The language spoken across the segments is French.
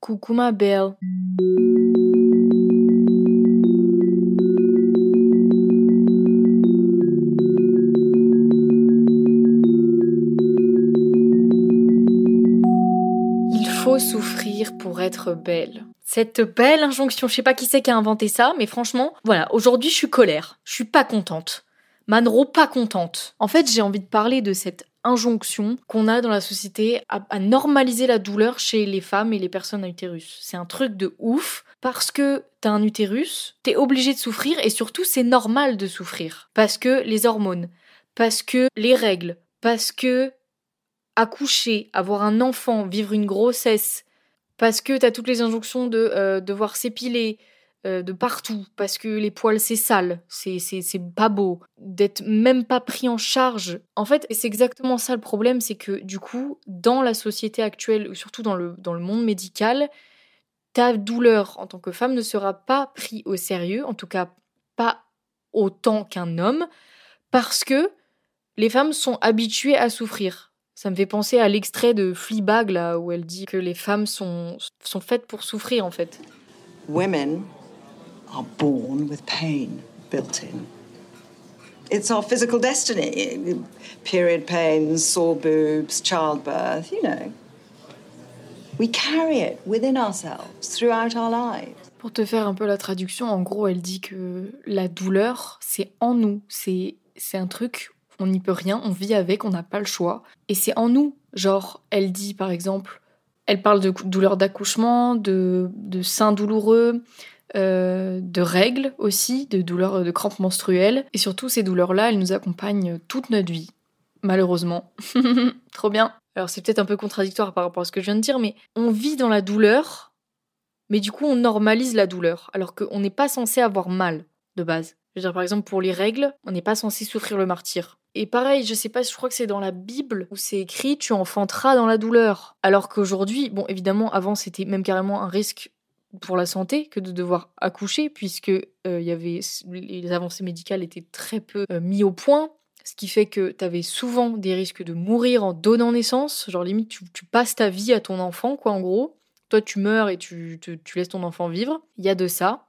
Coucou ma belle. Il faut souffrir pour être belle. Cette belle injonction, je sais pas qui c'est qui a inventé ça, mais franchement, voilà, aujourd'hui je suis colère. Je suis pas contente. Manro pas contente. En fait, j'ai envie de parler de cette injonction qu'on a dans la société à, normaliser la douleur chez les femmes et les personnes à utérus. C'est un truc de ouf parce que t'as un utérus, t'es obligé de souffrir et surtout c'est normal de souffrir parce que les hormones, parce que les règles, parce que accoucher, avoir un enfant, vivre une grossesse, parce que t'as toutes les injonctions de euh, devoir s'épiler, euh, de partout parce que les poils c'est sale, c'est c'est pas beau, d'être même pas pris en charge. En fait, c'est exactement ça le problème, c'est que du coup, dans la société actuelle, surtout dans le dans le monde médical, ta douleur en tant que femme ne sera pas pris au sérieux, en tout cas pas autant qu'un homme, parce que les femmes sont habituées à souffrir. Ça me fait penser à l'extrait de Fleabag là où elle dit que les femmes sont sont faites pour souffrir en fait. Are born with pain built in. It's our physical destiny. Period pains, sore boobs, childbirth, you know. We carry it within ourselves throughout our lives. Pour te faire un peu la traduction, en gros, elle dit que la douleur, c'est en nous. C'est un truc, on n'y peut rien, on vit avec, on n'a pas le choix. Et c'est en nous. Genre, elle dit par exemple, elle parle de douleur d'accouchement, de, de seins douloureux, euh, de règles aussi, de douleurs de crampes menstruelles. Et surtout, ces douleurs-là, elles nous accompagnent toute notre vie. Malheureusement. Trop bien. Alors c'est peut-être un peu contradictoire par rapport à ce que je viens de dire, mais on vit dans la douleur, mais du coup on normalise la douleur, alors qu'on n'est pas censé avoir mal de base. Je veux dire, par exemple, pour les règles, on n'est pas censé souffrir le martyr. Et pareil, je sais pas, je crois que c'est dans la Bible où c'est écrit tu enfanteras dans la douleur. Alors qu'aujourd'hui, bon, évidemment, avant c'était même carrément un risque pour la santé que de devoir accoucher, puisque euh, y avait les avancées médicales étaient très peu euh, mis au point, ce qui fait que tu avais souvent des risques de mourir en donnant naissance, genre limite tu, tu, passes ta vie à ton enfant, quoi, en gros. Toi, tu meurs et tu, tu, laisses ton enfant vivre. Il y a de ça.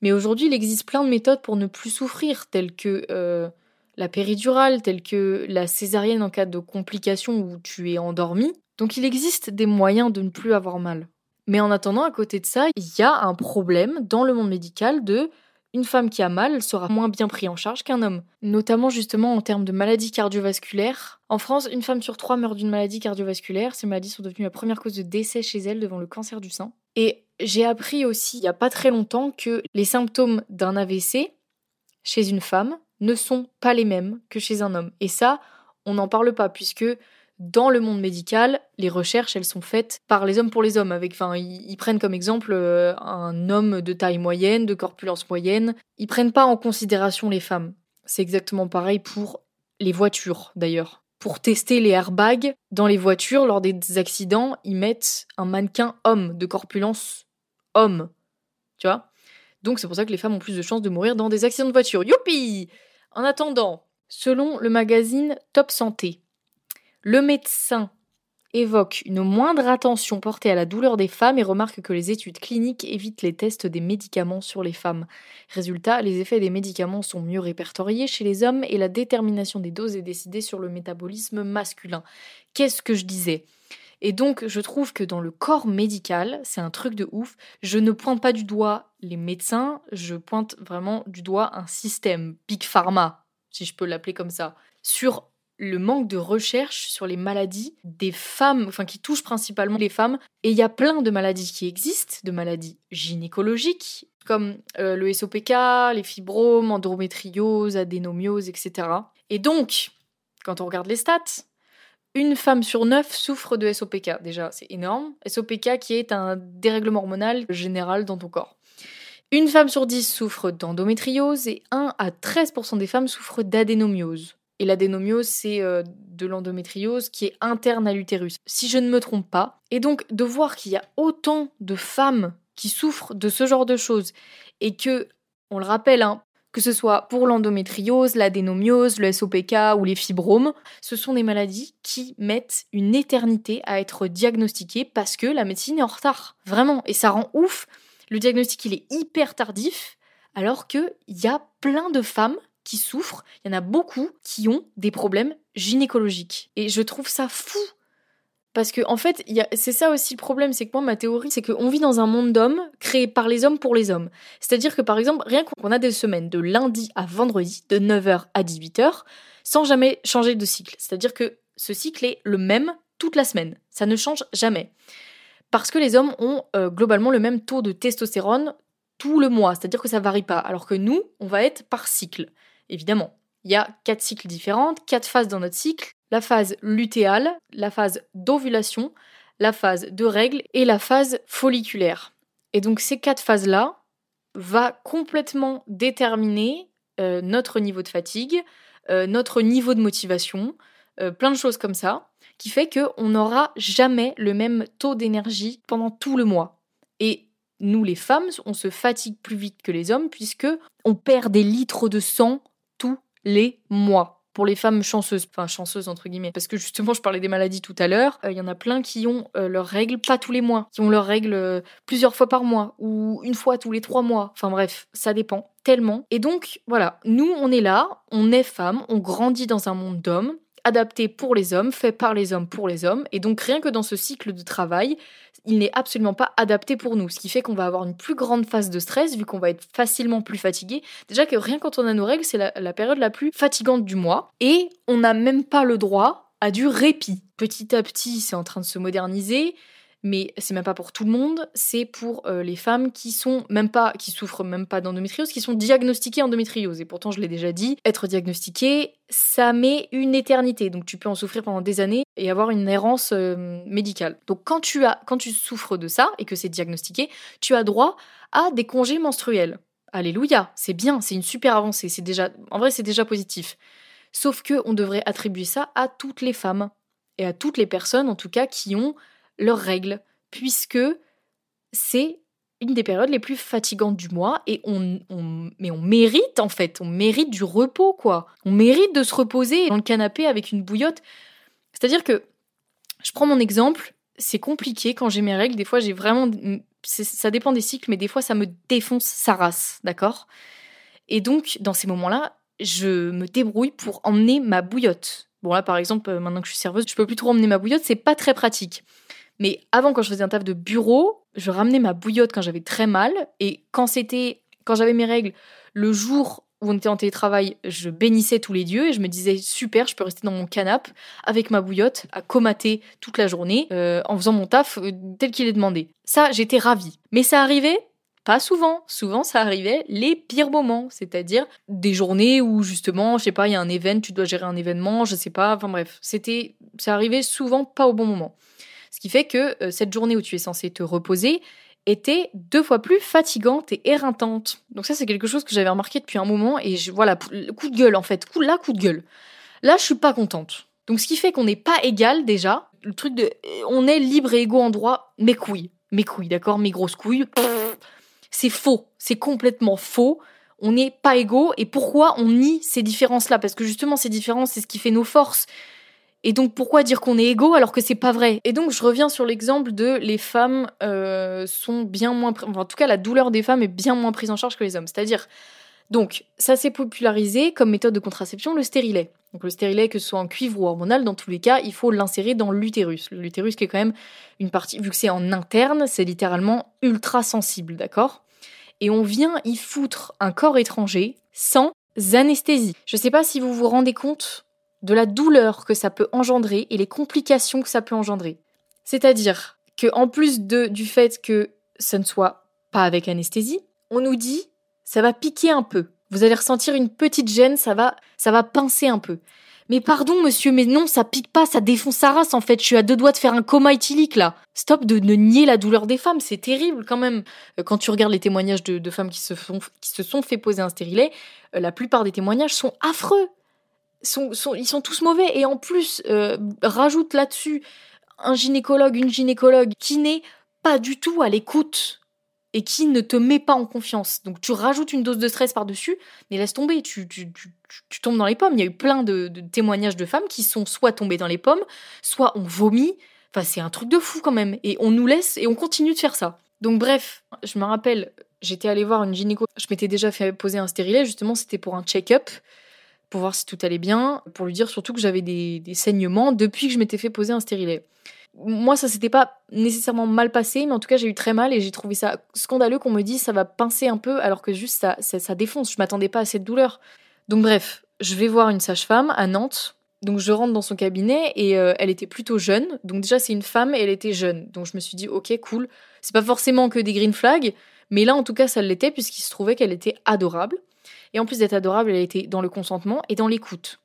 Mais aujourd'hui, il existe plein de méthodes pour ne plus souffrir, telles que euh, la péridurale, telles que la césarienne en cas de complications où tu es endormi. Donc il existe des moyens de ne plus avoir mal. Mais en attendant, à côté de ça, il y a un problème dans le monde médical de une femme qui a mal sera moins bien prise en charge qu'un homme, notamment justement en termes de maladies cardiovasculaires. En France, une femme sur trois meurt d'une maladie cardiovasculaire. Ces maladies sont devenues la première cause de décès chez elle devant le cancer du sein. Et j'ai appris aussi, il n'y a pas très longtemps, que les symptômes d'un AVC chez une femme ne sont pas les mêmes que chez un homme. Et ça, on n'en parle pas, puisque dans le monde médical, les recherches, elles sont faites par les hommes pour les hommes. Avec, enfin, ils, prennent comme exemple euh, un homme de taille moyenne, de corpulence moyenne. Ils prennent pas en considération les femmes. C'est exactement pareil pour les voitures, d'ailleurs. Pour tester les airbags dans les voitures, lors des accidents, ils mettent un mannequin homme de corpulence homme. Tu vois? Donc c'est pour ça que les femmes ont plus de chances de mourir dans des accidents de voiture. Youpi En attendant, selon le magazine Top Santé, le médecin évoque une moindre attention portée à la douleur des femmes et remarque que les études cliniques évitent les tests des médicaments sur les femmes. Résultat, les effets des médicaments sont mieux répertoriés chez les hommes et la détermination des doses est décidée sur le métabolisme masculin. Qu'est-ce que je disais? Et donc, je trouve que dans le corps médical, c'est un truc de ouf. Je ne pointe pas du doigt les médecins, je pointe vraiment du doigt un système, Big Pharma, si je peux l'appeler comme ça, sur le manque de recherche sur les maladies des femmes, enfin qui touchent principalement les femmes. Et il y a plein de maladies qui existent, de maladies gynécologiques, comme euh, le SOPK, les fibromes, endométriose, adénomiose, etc. Et donc, quand on regarde les stats, une femme sur neuf souffre de SOPK. Déjà, c'est énorme. SOPK qui est un dérèglement hormonal général dans ton corps. Une femme sur dix souffre d'endométriose et 1 à 13% des femmes souffrent d'adénomiose. Et l'adénomiose, c'est euh, de l'endométriose qui est interne à l'utérus, si je ne me trompe pas. Et donc, de voir qu'il y a autant de femmes qui souffrent de ce genre de choses et que, on le rappelle, hein, que ce soit pour l'endométriose, l'adénomiose, le SOPK ou les fibromes. Ce sont des maladies qui mettent une éternité à être diagnostiquées parce que la médecine est en retard. Vraiment. Et ça rend ouf. Le diagnostic, il est hyper tardif, alors qu'il y a plein de femmes qui souffrent, il y en a beaucoup qui ont des problèmes gynécologiques. Et je trouve ça fou parce que en fait, c'est ça aussi le problème, c'est que moi ma théorie, c'est qu'on vit dans un monde d'hommes créé par les hommes pour les hommes. C'est-à-dire que par exemple, rien qu'on a des semaines de lundi à vendredi, de 9h à 18h, sans jamais changer de cycle. C'est-à-dire que ce cycle est le même toute la semaine. Ça ne change jamais. Parce que les hommes ont euh, globalement le même taux de testostérone tout le mois, c'est-à-dire que ça varie pas. Alors que nous, on va être par cycle. Évidemment, il y a quatre cycles différents, quatre phases dans notre cycle, la phase lutéale, la phase d'ovulation, la phase de règle et la phase folliculaire. Et donc ces quatre phases-là va complètement déterminer euh, notre niveau de fatigue, euh, notre niveau de motivation, euh, plein de choses comme ça, qui fait qu'on n'aura jamais le même taux d'énergie pendant tout le mois. Et nous les femmes, on se fatigue plus vite que les hommes puisque on perd des litres de sang les mois. Pour les femmes chanceuses, enfin chanceuses entre guillemets, parce que justement je parlais des maladies tout à l'heure, euh, il y en a plein qui ont euh, leurs règles pas tous les mois, qui ont leurs règles euh, plusieurs fois par mois. Ou une fois tous les trois mois, enfin bref, ça dépend. Tellement. Et donc voilà, nous on est là, on est femmes, on grandit dans un monde d'hommes, adapté pour les hommes, fait par les hommes pour les hommes, et donc rien que dans ce cycle de travail, il n'est absolument pas adapté pour nous, ce qui fait qu'on va avoir une plus grande phase de stress vu qu'on va être facilement plus fatigué. Déjà que rien quand on a nos règles, c'est la, période la plus fatigante du mois, et on n'a même pas le droit à du répit. Petit à petit, c'est en train de se moderniser mais c'est même pas pour tout le monde, c'est pour euh, les femmes qui sont même pas, qui souffrent même pas d'endométriose, qui sont diagnostiquées endométriose. Et pourtant, je l'ai déjà dit, être diagnostiqué, ça met une éternité. Donc tu peux en souffrir pendant des années et avoir une errance euh, médicale. Donc quand tu as, quand tu souffres de ça et que c'est diagnostiqué, tu as droit à des congés menstruels. Alléluia, c'est bien, c'est une super avancée. C'est déjà, en vrai, c'est déjà positif. Sauf que on devrait attribuer ça à toutes les femmes et à toutes les personnes, en tout cas, qui ont leurs règles, puisque c'est une des périodes les plus fatigantes du mois et on, mais on mérite en fait, on mérite du repos quoi. On mérite de se reposer dans le canapé avec une bouillotte. C'est-à-dire que je prends mon exemple, c'est compliqué quand j'ai mes règles, des fois j'ai vraiment ça dépend des cycles mais des fois ça me défonce sa race, d'accord? Et donc dans ces moments-là, je me débrouille pour emmener ma bouillotte. Bon là par exemple, maintenant que je suis serveuse, je peux plus trop emmener ma bouillotte, c'est pas très pratique. Mais avant, quand je faisais un taf de bureau, je ramenais ma bouillotte quand j'avais très mal. Et quand c'était, quand j'avais mes règles, le jour où on était en télétravail, je bénissais tous les dieux et je me disais super, je peux rester dans mon canapé avec ma bouillotte à comater toute la journée euh, en faisant mon taf euh, tel qu'il est demandé. Ça, j'étais ravie. Mais ça arrivait pas souvent. Souvent, ça arrivait les pires moments, c'est-à-dire des journées où justement, je sais pas, il y a un événement, tu dois gérer un événement, je sais pas. Enfin bref, c'était, ça arrivait souvent pas au bon moment. Ce qui fait que euh, cette journée où tu es censé te reposer était deux fois plus fatigante et éreintante. Donc ça, c'est quelque chose que j'avais remarqué depuis un moment et je, voilà, coup de gueule en fait, coup, là, coup de gueule. Là, je suis pas contente. Donc ce qui fait qu'on n'est pas égal déjà. Le truc de, on est libre et égaux en droit, mes couilles, mes couilles, d'accord, mes grosses couilles. C'est faux, c'est complètement faux. On n'est pas égaux et pourquoi on nie ces différences-là? Parce que justement, ces différences, c'est ce qui fait nos forces. Et donc pourquoi dire qu'on est égaux alors que c'est pas vrai? Et donc je reviens sur l'exemple de les femmes euh, sont bien moins, en tout cas la douleur des femmes est bien moins prise en charge que les hommes. C'est-à-dire donc ça s'est popularisé comme méthode de contraception le stérilet. Donc le stérilet que ce soit en cuivre ou hormonal, dans tous les cas, il faut l'insérer dans l'utérus. L'utérus qui est quand même une partie, vu que c'est en interne, c'est littéralement ultra sensible, d'accord? Et on vient y foutre un corps étranger sans anesthésie. Je sais pas si vous vous rendez compte de la douleur que ça peut engendrer et les complications que ça peut engendrer. C'est-à-dire que en plus de, du fait que ça ne soit pas avec anesthésie, on nous dit ça va piquer un peu. Vous allez ressentir une petite gêne, ça va, ça va pincer un peu. Mais pardon, monsieur, mais non, ça pique pas, ça défonce sa race, en fait. Je suis à deux doigts de faire un coma éthylique, là. Stop de, nier la douleur des femmes, c'est terrible, quand même. Euh, quand tu regardes les témoignages de, femmes qui se, font, qui se sont fait poser un stérilet, euh, la plupart des témoignages sont affreux ils sont tous mauvais. Et en plus, euh, rajoute là-dessus un gynécologue, une gynécologue qui n'est pas du tout à l'écoute et qui ne te met pas en confiance. Donc tu rajoutes une dose de stress par-dessus, mais laisse tomber, tu, tombes dans les pommes. Il y a eu plein de, témoignages de femmes qui sont soit tombées dans les pommes, soit ont vomi. Enfin, c'est un truc de fou quand même. Et on nous laisse et on continue de faire ça. Donc bref, je me rappelle, j'étais allée voir une gynéco. Je m'étais déjà fait poser un stérilet, justement, c'était pour un check-up, pour voir si tout allait bien, pour lui dire surtout que j'avais des, saignements depuis que je m'étais fait poser un stérilet moi, ça s'était pas nécessairement mal passé, mais en tout cas, j'ai eu très mal et j'ai trouvé ça scandaleux qu'on me dise ça va pincer un peu, alors que juste ça, ça, défonce. Je m'attendais pas à cette douleur. Donc, bref, je vais voir une sage-femme à Nantes. Donc, je rentre dans son cabinet et euh, elle était plutôt jeune. Donc, déjà, c'est une femme et elle était jeune. Donc, je me suis dit, ok, cool. C'est pas forcément que des green flags, mais là, en tout cas, ça l'était puisqu'il se trouvait qu'elle était adorable. Et en plus d'être adorable, elle était dans le consentement et dans l'écoute.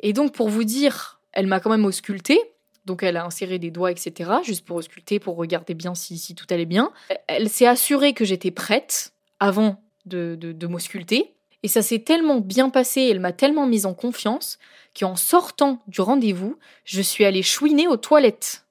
Et donc, pour vous dire, elle m'a quand même auscultée donc elle a inséré des doigts, etc., juste pour ausculter, pour regarder bien si, tout allait bien. Elle s'est assurée que j'étais prête avant de, de, de m'ausculter. Et ça s'est tellement bien passé, elle m'a tellement mise en confiance, qu'en sortant du rendez-vous, je suis allée chouiner aux toilettes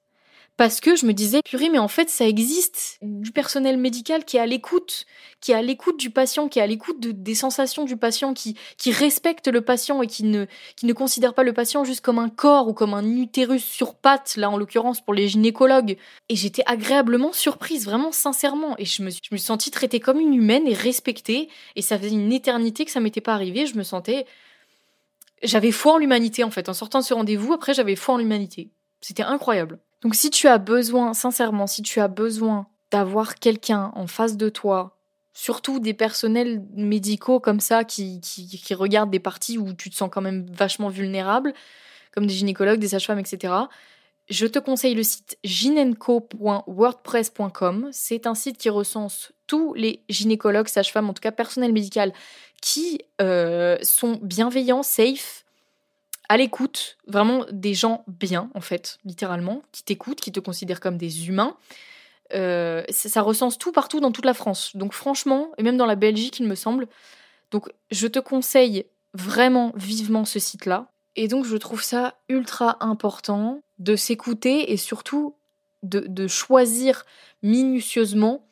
parce que je me disais, purée, mais en fait, ça existe du personnel médical qui est à l'écoute, qui est à l'écoute du patient, qui est à l'écoute des sensations du patient, qui, qui respecte le patient et qui ne, qui ne considère pas le patient juste comme un corps ou comme un utérus sur pattes, là, en l'occurrence, pour les gynécologues. Et j'étais agréablement surprise, vraiment sincèrement. Et je me, je me suis sentie traitée comme une humaine et respectée. Et ça faisait une éternité que ça m'était pas arrivé. Je me sentais. J'avais foi en l'humanité, en fait. En sortant de ce rendez-vous, après, j'avais foi en l'humanité. C'était incroyable. Donc si tu as besoin, sincèrement, si tu as besoin d'avoir quelqu'un en face de toi, surtout des personnels médicaux comme ça qui, qui, regardent des parties où tu te sens quand même vachement vulnérable, comme des gynécologues, des sages-femmes, etc., je te conseille le site ginenco.wordpress.com. C'est un site qui recense tous les gynécologues, sages-femmes, en tout cas personnel médical, qui euh, sont bienveillants, safe, à l'écoute, vraiment des gens bien, en fait, littéralement, qui t'écoutent, qui te considèrent comme des humains. Euh, ça, recense tout partout dans toute la France. Donc franchement, et même dans la Belgique, il me semble. Donc je te conseille vraiment vivement ce site-là. Et donc je trouve ça ultra important de s'écouter et surtout de, de choisir minutieusement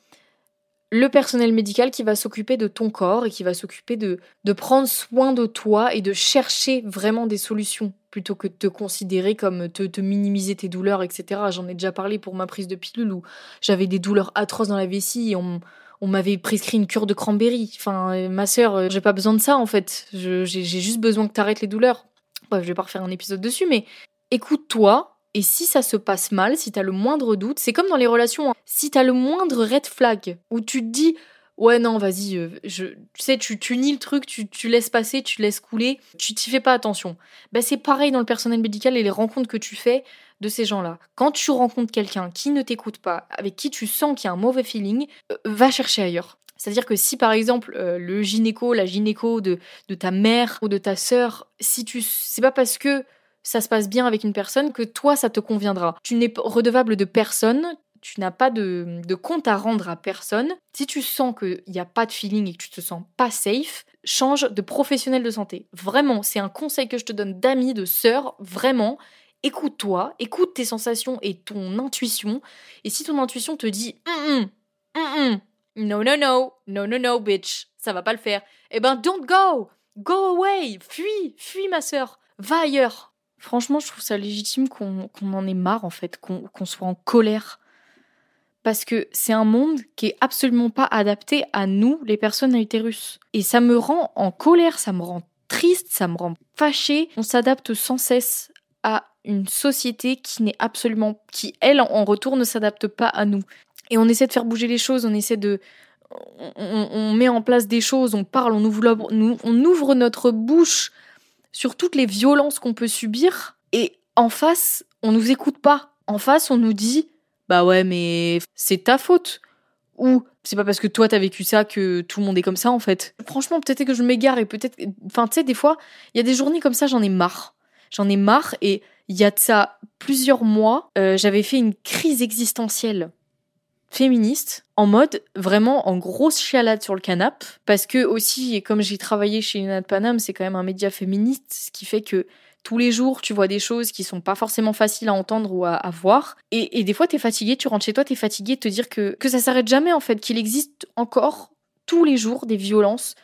le personnel médical qui va s'occuper de ton corps et qui va s'occuper de, de prendre soin de toi et de chercher vraiment des solutions plutôt que de te considérer comme te, te minimiser tes douleurs, etc. J'en ai déjà parlé pour ma prise de pilule où j'avais des douleurs atroces dans la vessie et on, on m'avait prescrit une cure de cranberry. Enfin, ma sœur, euh, j'ai pas besoin de ça en fait. J'ai juste besoin que t'arrêtes les douleurs. Bref, je vais pas refaire un épisode dessus, mais écoute-toi, et si ça se passe mal, si t'as le moindre doute, c'est comme dans les relations, hein. si t'as le moindre red flag, où tu te dis, ouais non, vas-y, euh, je, tu sais, tu, tu nies le truc, tu, laisses passer, tu laisses couler, tu t'y fais pas attention. Ben, c'est pareil dans le personnel médical et les rencontres que tu fais de ces gens-là. Quand tu rencontres quelqu'un qui ne t'écoute pas, avec qui tu sens qu'il y a un mauvais feeling, euh, va chercher ailleurs. C'est-à-dire que si par exemple euh, le gynéco, la gynéco de, de ta mère ou de ta sœur, si tu, c'est pas parce que ça se passe bien avec une personne que toi, ça te conviendra. Tu n'es redevable de personne, tu n'as pas de, compte à rendre à personne. Si tu sens qu'il n'y a pas de feeling et que tu te sens pas safe, change de professionnel de santé. Vraiment, c'est un conseil que je te donne d'amis, de sœur, vraiment. Écoute-toi, écoute tes sensations et ton intuition. Et si ton intuition te dit mm, mm, mm, no, no, no, no, bitch, ça va pas le faire, eh ben, don't go, go away, fuis, fuis ma sœur, va ailleurs. Franchement, je trouve ça légitime qu'on en ait marre, en fait, qu'on soit en colère. Parce que c'est un monde qui est absolument pas adapté à nous, les personnes à utérus. Et ça me rend en colère, ça me rend triste, ça me rend fâchée. On s'adapte sans cesse à une société qui n'est absolument, qui elle en retour ne s'adapte pas à nous. Et on essaie de faire bouger les choses, on essaie de, on, met en place des choses, on parle, on ouvre, on ouvre notre bouche sur toutes les violences qu'on peut subir. Et en face, on nous écoute pas. En face, on nous dit Bah ouais, mais c'est ta faute. Ou c'est pas parce que toi t'as vécu ça que tout le monde est comme ça en fait. Franchement, peut-être que je m'égare et peut-être. Enfin, tu sais, des fois, il y a des journées comme ça, j'en ai marre. J'en ai marre et il y a de ça plusieurs mois, euh, j'avais fait une crise existentielle féministe en mode vraiment en grosse chialade sur le canapé parce que aussi et comme j'ai travaillé chez Unad Panam c'est quand même un média féministe ce qui fait que tous les jours, tu vois des choses qui sont pas forcément faciles à entendre ou à, voir. Et, des fois, tu es fatigué, tu rentres chez toi, tu es fatigué de te dire que, que ça s'arrête jamais, en fait, qu'il existe encore tous les jours des violences.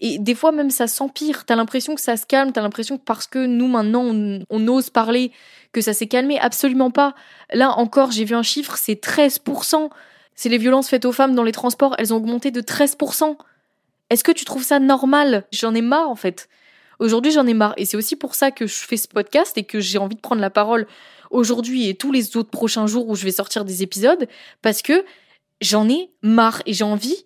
Et des fois, même ça s'empire. T'as l'impression que ça se calme, t'as l'impression que parce que nous, maintenant, on, ose parler, que ça s'est calmé. Absolument pas. Là encore, j'ai vu un chiffre, c'est 13%. C'est les violences faites aux femmes dans les transports, elles ont augmenté de 13%. Est-ce que tu trouves ça normal? J'en ai marre, en fait. Aujourd'hui, j'en ai marre. Et c'est aussi pour ça que je fais ce podcast et que j'ai envie de prendre la parole aujourd'hui et tous les autres prochains jours où je vais sortir des épisodes, parce que j'en ai marre et j'ai envie,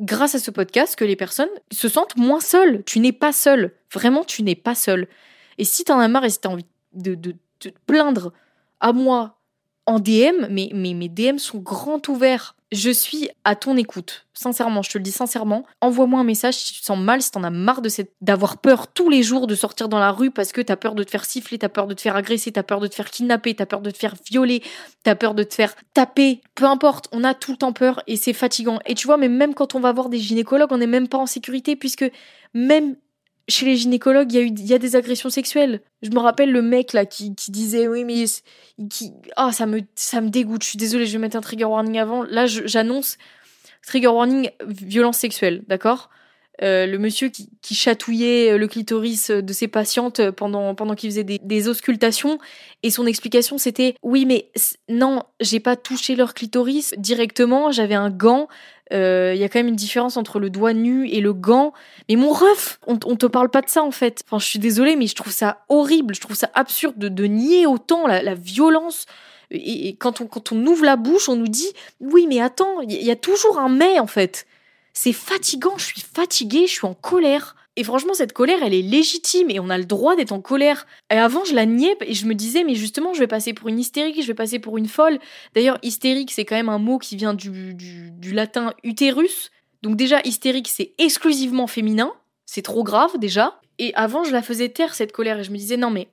grâce à ce podcast, que les personnes se sentent moins seules. Tu n'es pas seule. Vraiment, tu n'es pas seule. Et si t'en as marre et si t'as envie de, de, te plaindre à moi en DM, mais, mes DM sont grands ouverts. Je suis à ton écoute. Sincèrement, je te le dis sincèrement. Envoie-moi un message si tu te sens mal, si t'en as marre de d'avoir peur tous les jours de sortir dans la rue parce que t'as peur de te faire siffler, t'as peur de te faire agresser, t'as peur de te faire kidnapper, t'as peur de te faire violer, t'as peur de te faire taper. Peu importe, on a tout le temps peur et c'est fatigant. Et tu vois, mais même quand on va voir des gynécologues, on n'est même pas en sécurité puisque même chez les gynécologues, il y a eu y a des agressions sexuelles. Je me rappelle le mec là qui, qui disait oui mais qui ah ça me ça me dégoûte. Je suis désolée, je vais mettre un trigger warning avant. Là, j'annonce trigger warning violence sexuelle, d'accord? Euh, le monsieur qui, chatouillait le clitoris de ses patientes pendant, pendant qu'il faisait des, auscultations. Et son explication, c'était Oui, mais non, j'ai pas touché leur clitoris directement, j'avais un gant il euh, y a quand même une différence entre le doigt nu et le gant. Mais mon ref, on, te parle pas de ça en fait. Enfin, je suis désolée, mais je trouve ça horrible, je trouve ça absurde de, nier autant la, violence. Et, quand, on, quand on ouvre la bouche, on nous dit oui, mais attends, il y, a toujours un mais en fait. C'est fatigant, je suis fatiguée, je suis en colère. Et franchement, cette colère, elle est légitime et on a le droit d'être en colère. Et avant, je la niais et je me disais, mais justement, je vais passer pour une hystérique, je vais passer pour une folle. D'ailleurs, hystérique, c'est quand même un mot qui vient du, latin utérus. Donc déjà, hystérique, c'est exclusivement féminin. C'est trop grave déjà. Et avant, je la faisais taire, cette colère, et je me disais, non, mais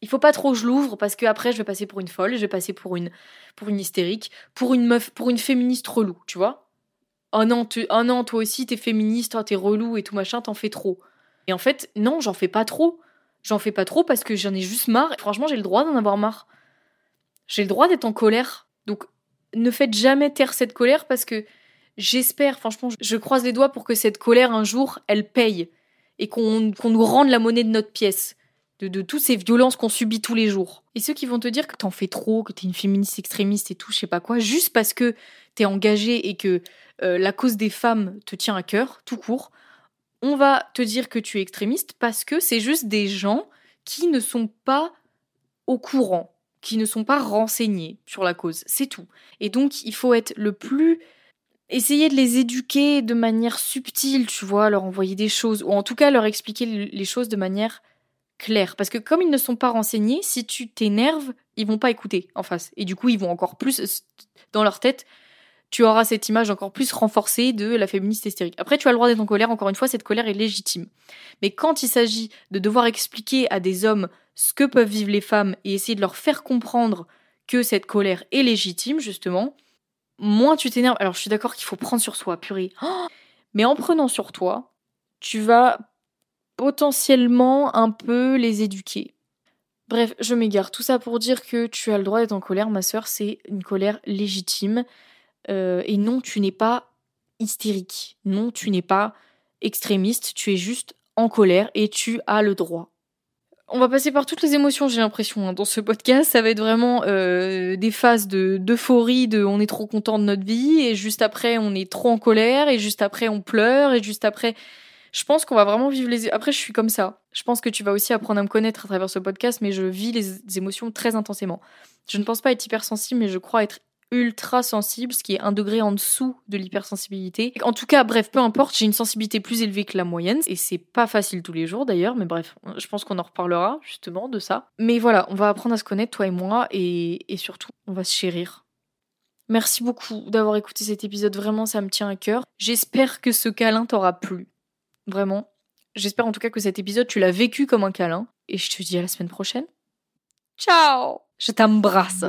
il faut pas trop que je l'ouvre parce que après je vais passer pour une folle, je vais passer pour une pour une hystérique, pour une meuf, pour une féministe relou, tu vois oh non, tu, oh non, toi aussi t'es féministe, oh, t'es relou et tout machin, t'en fais trop. Et en fait, non, j'en fais pas trop. J'en fais pas trop parce que j'en ai juste marre. franchement, j'ai le droit d'en avoir marre. J'ai le droit d'être en colère. Donc, ne faites jamais taire cette colère parce que j'espère, franchement, je croise les doigts pour que cette colère, un jour, elle paye. Et qu'on nous rende la monnaie de notre pièce. De, de toutes ces violences qu'on subit tous les jours. Et ceux qui vont te dire que t'en fais trop, que t'es une féministe extrémiste et tout, je sais pas quoi, juste parce que t'es engagée et que euh, la cause des femmes te tient à cœur, tout court, on va te dire que tu es extrémiste parce que c'est juste des gens qui ne sont pas au courant, qui ne sont pas renseignés sur la cause. C'est tout. Et donc, il faut être le plus essayer de les éduquer de manière subtile, tu vois, leur envoyer des choses, ou en tout cas leur expliquer les choses de manière claire. Parce que comme ils ne sont pas renseignés, si tu t'énerves, ils vont pas écouter en face. Et du coup, ils vont encore plus, dans leur tête, tu auras cette image encore plus renforcée de la féministe hystérique. Après, tu as le droit d'être en colère, encore une fois, cette colère est légitime. Mais quand il s'agit de devoir expliquer à des hommes ce que peuvent vivre les femmes et essayer de leur faire comprendre que cette colère est légitime, justement, moins tu t'énerves. Alors, je suis d'accord qu'il faut prendre sur soi, purée. mais en prenant sur toi, tu vas potentiellement un peu les éduquer. Bref, je m'égare. Tout ça pour dire que tu as le droit d'être en colère, ma sœur, c'est une colère légitime. Euh, et non, tu n'es pas hystérique. Non, tu n'es pas extrémiste. Tu es juste en colère et tu as le droit. On va passer par toutes les émotions, j'ai l'impression, hein, dans ce podcast. Ça va être vraiment euh, des phases d'euphorie, de, on est trop content de notre vie, et juste après on est trop en colère, et juste après on pleure, et juste après je pense qu'on va vraiment vivre les. Après, je suis comme ça. Je pense que tu vas aussi apprendre à me connaître à travers ce podcast, mais je vis les émotions très intensément. Je ne pense pas être hypersensible, mais je crois être ultra sensible, ce qui est un degré en dessous de l'hypersensibilité. En tout cas, bref, peu importe, j'ai une sensibilité plus élevée que la moyenne, et c'est pas facile tous les jours d'ailleurs, mais bref, je pense qu'on en reparlera justement de ça. Mais voilà, on va apprendre à se connaître, toi et moi, et, et surtout, on va se chérir. Merci beaucoup d'avoir écouté cet épisode, vraiment ça me tient à cœur. J'espère que ce câlin t'aura plu. Vraiment. J'espère en tout cas que cet épisode, tu l'as vécu comme un câlin. Et je te dis à la semaine prochaine. Ciao Je t'embrasse